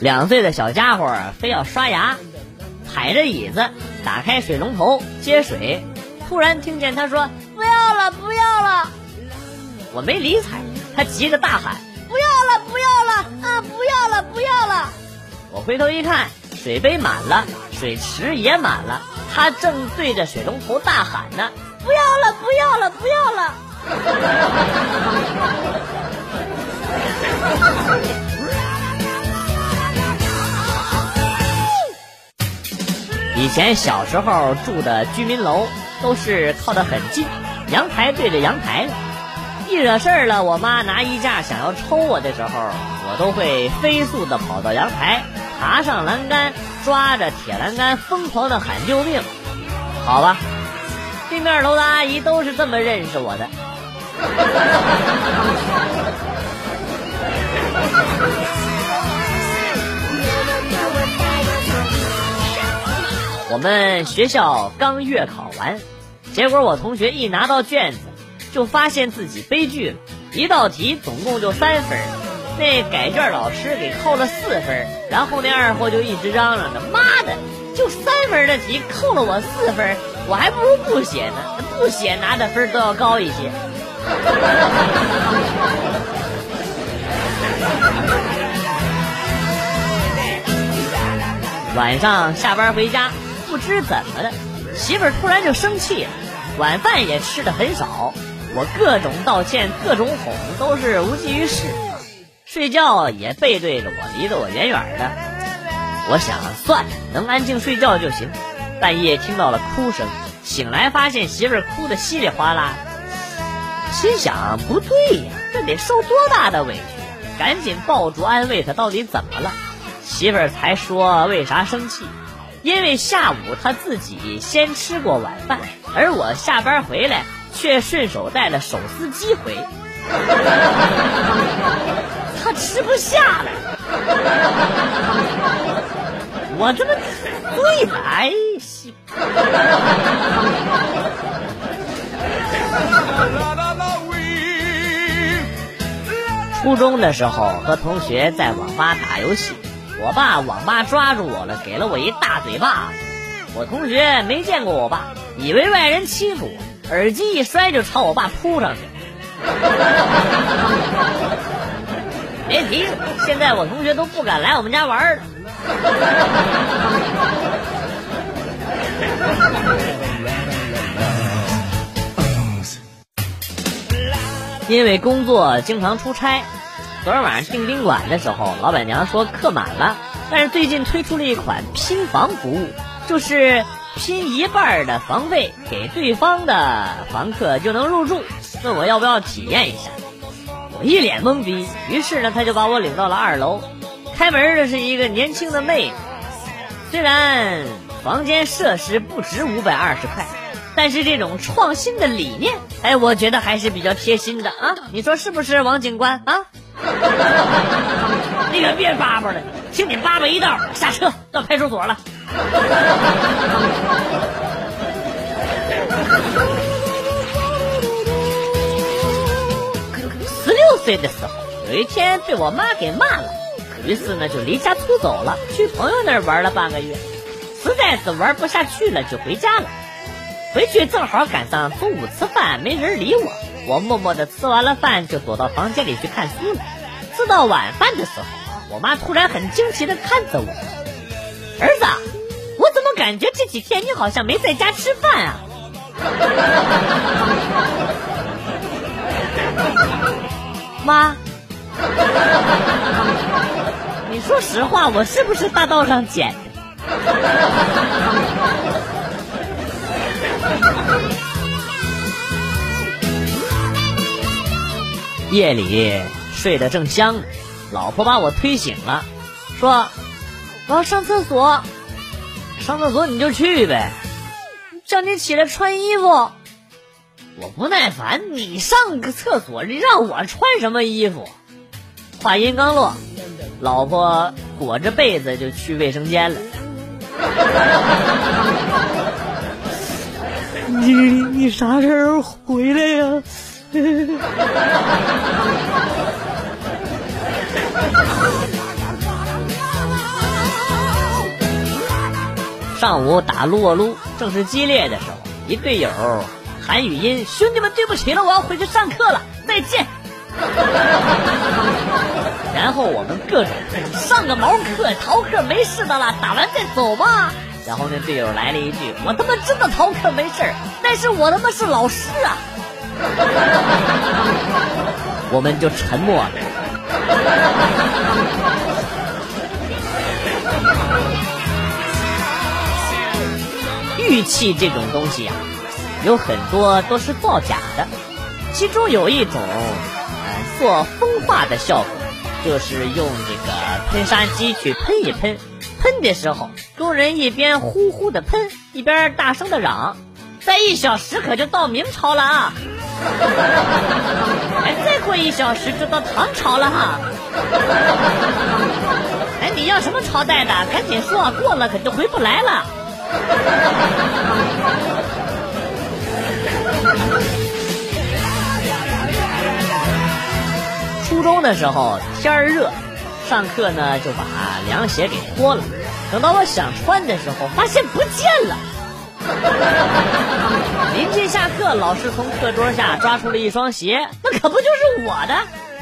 两岁的小家伙非要刷牙，踩着椅子打开水龙头接水，突然听见他说：“不要了，不要了！”我没理睬，他急着大喊：“不要了，不要了啊！不要了，不要了！”我回头一看，水杯满了，水池也满了，他正对着水龙头大喊呢：“不要了，不要了，不要了！” 以前小时候住的居民楼都是靠得很近，阳台对着阳台。一惹事儿了，我妈拿衣架想要抽我的时候，我都会飞速的跑到阳台，爬上栏杆，抓着铁栏杆，疯狂的喊救命。好吧，对面楼的阿姨都是这么认识我的。我们学校刚月考完，结果我同学一拿到卷子，就发现自己悲剧了。一道题总共就三分，那改卷老师给扣了四分，然后那二货就一直嚷嚷着：“妈的，就三分的题扣了我四分，我还不如不写呢，不写拿的分都要高一些。”晚上下班回家。不知怎么的，媳妇儿突然就生气了，晚饭也吃的很少，我各种道歉，各种哄，都是无济于事。睡觉也背对着我，离得我远远的。我想算了，能安静睡觉就行。半夜听到了哭声，醒来发现媳妇儿哭得稀里哗啦，心想不对呀，这得受多大的委屈呀！赶紧抱住安慰她，到底怎么了？媳妇儿才说为啥生气。因为下午他自己先吃过晚饭，而我下班回来却顺手带了手撕鸡回，他吃不下了。我这么对来，初中的时候和同学在网吧打游戏。我爸网吧抓住我了，给了我一大嘴巴子。我同学没见过我爸，以为外人欺负我，耳机一摔就朝我爸扑上去。别提了，现在我同学都不敢来我们家玩了。因为工作经常出差。昨天晚上订宾馆的时候，老板娘说客满了，但是最近推出了一款拼房服务，就是拼一半的房费给对方的房客就能入住，问我要不要体验一下。我一脸懵逼，于是呢，他就把我领到了二楼，开门的是一个年轻的妹子。虽然房间设施不值五百二十块，但是这种创新的理念，哎，我觉得还是比较贴心的啊！你说是不是，王警官啊？你 可别叭叭了，听你叭叭一道，下车到派出所了。十六岁的时候，有一天被我妈给骂了，于是呢就离家出走了，去朋友那儿玩了半个月，实在是玩不下去了，就回家了。回去正好赶上中午吃饭，没人理我。我默默的吃完了饭，就躲到房间里去看书了。吃到晚饭的时候，我妈突然很惊奇的看着我：“儿子，我怎么感觉这几天你好像没在家吃饭啊？” 妈，你说实话，我是不是大道上捡的？夜里睡得正香，老婆把我推醒了，说：“我要上厕所，上厕所你就去呗，叫你起来穿衣服。”我不耐烦，你上个厕所，你让我穿什么衣服？话音刚落，老婆裹着被子就去卫生间了。你啥时候回来呀？上午打撸啊撸正是激烈的时候一队友喊语音兄弟们对不起了我要回去上课了再见。然后我们各种上个毛课逃课没事的啦打完再走吧。然后那队友来了一句：“我他妈真的逃课没事，但是我他妈是老师啊！” 我们就沉默了。玉器这种东西啊，有很多都是造假的，其中有一种呃做风化的效果，就是用这个喷砂机去喷一喷。喷的时候，工人一边呼呼的喷，一边大声的嚷：“再一小时可就到明朝了啊！” 哎，再过一小时就到唐朝了哈！哎，你要什么朝代的？赶紧说，过了可就回不来了。初中的时候天热。上课呢，就把凉鞋给脱了。等到我想穿的时候，发现不见了。临近下课，老师从课桌下抓出了一双鞋，那可不就是我的？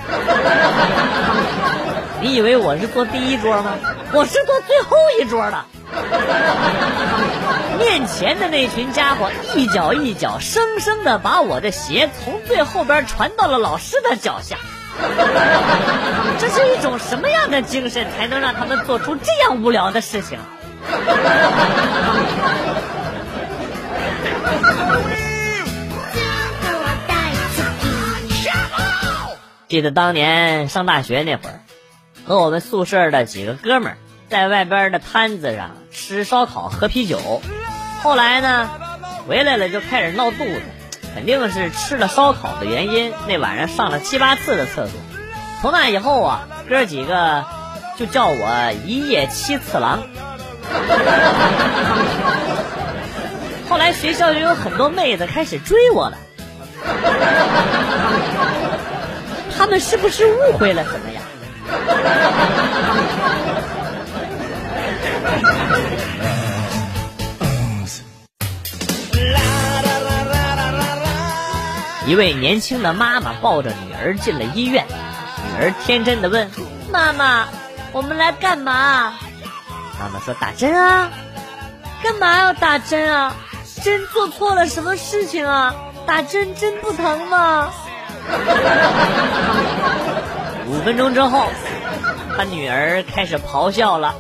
你以为我是坐第一桌吗？我是坐最后一桌的。面前的那群家伙一脚一脚，生生的把我的鞋从最后边传到了老师的脚下。这是一种什么样的精神，才能让他们做出这样无聊的事情？记得当年上大学那会儿，和我们宿舍的几个哥们儿在外边的摊子上吃烧烤、喝啤酒，后来呢，回来了就开始闹肚子。肯定是吃了烧烤的原因，那晚上上了七八次的厕所。从那以后啊，哥几个就叫我一夜七次郎。后来学校就有很多妹子开始追我了，他们是不是误会了什么呀？一位年轻的妈妈抱着女儿进了医院，女儿天真的问：“妈妈，我们来干嘛？”妈妈说：“打针啊。”“干嘛要打针啊？针做错了什么事情啊？打针针不疼吗？” 五分钟之后，他女儿开始咆哮了：“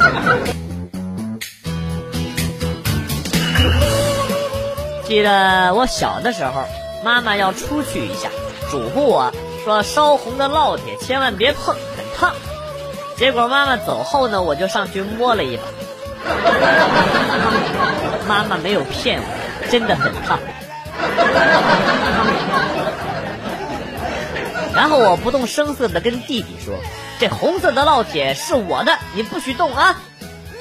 记得我小的时候，妈妈要出去一下，嘱咐我说：“烧红的烙铁千万别碰，很烫。”结果妈妈走后呢，我就上去摸了一把。妈妈没有骗我，真的很烫。然后我不动声色的跟弟弟说。这红色的烙铁是我的，你不许动啊！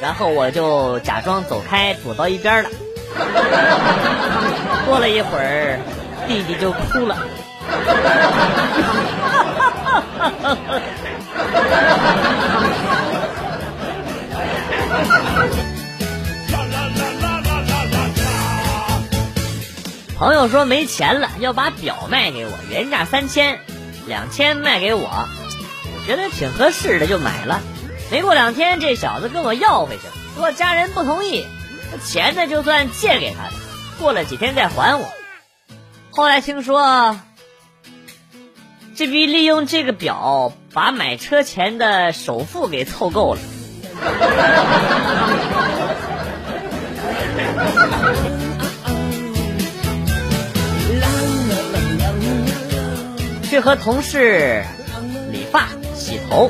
然后我就假装走开，躲到一边了。过了一会儿，弟弟就哭了。朋友说没钱了，要把表卖给我，原价三千，两千卖给我。我觉得挺合适的，就买了。没过两天，这小子跟我要回去了，说家人不同意，钱呢就算借给他的，过了几天再还我。后来听说，这逼利用这个表把买车钱的首付给凑够了，和同事理发。洗头，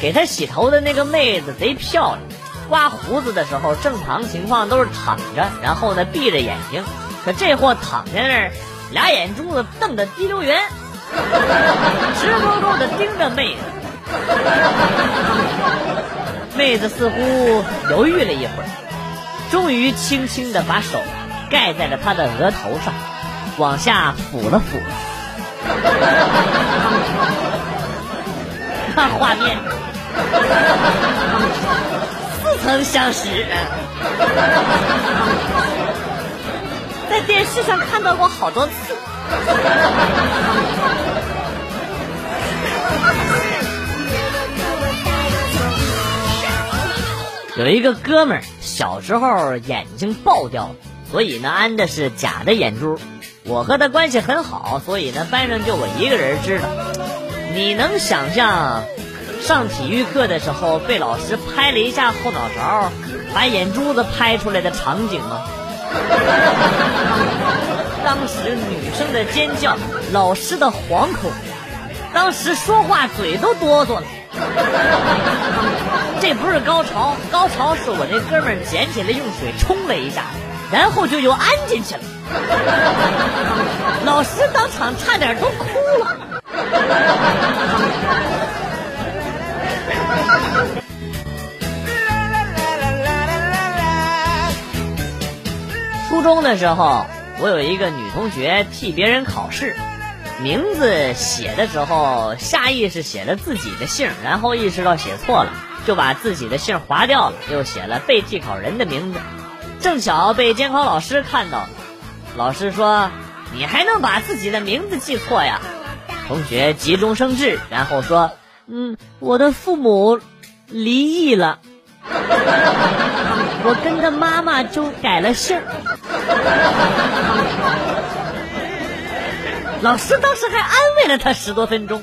给他洗头的那个妹子贼漂亮。刮胡子的时候，正常情况都是躺着，然后呢闭着眼睛。可这货躺在那儿，俩眼珠子瞪得滴溜圆，直勾勾的盯着妹子。妹子似乎犹豫了一会儿，终于轻轻的把手盖在了他的额头上，往下抚了抚。看画面，似曾相识，在电视上看到过好多次。有一个哥们儿小时候眼睛爆掉了，所以呢安的是假的眼珠。我和他关系很好，所以呢班上就我一个人知道。你能想象上体育课的时候被老师拍了一下后脑勺，把眼珠子拍出来的场景吗？当时女生的尖叫，老师的惶恐，当时说话嘴都哆嗦了。这不是高潮，高潮是我那哥们捡起来用水冲了一下，然后就又安进去了。老师当场差点都哭了。初中的时候，我有一个女同学替别人考试，名字写的时候下意识写了自己的姓，然后意识到写错了，就把自己的姓划掉了，又写了被替考人的名字。正巧被监考老师看到，老师说：“你还能把自己的名字记错呀？”同学急中生智，然后说：“嗯，我的父母离异了，我跟着妈妈就改了姓。”老师当时还安慰了他十多分钟。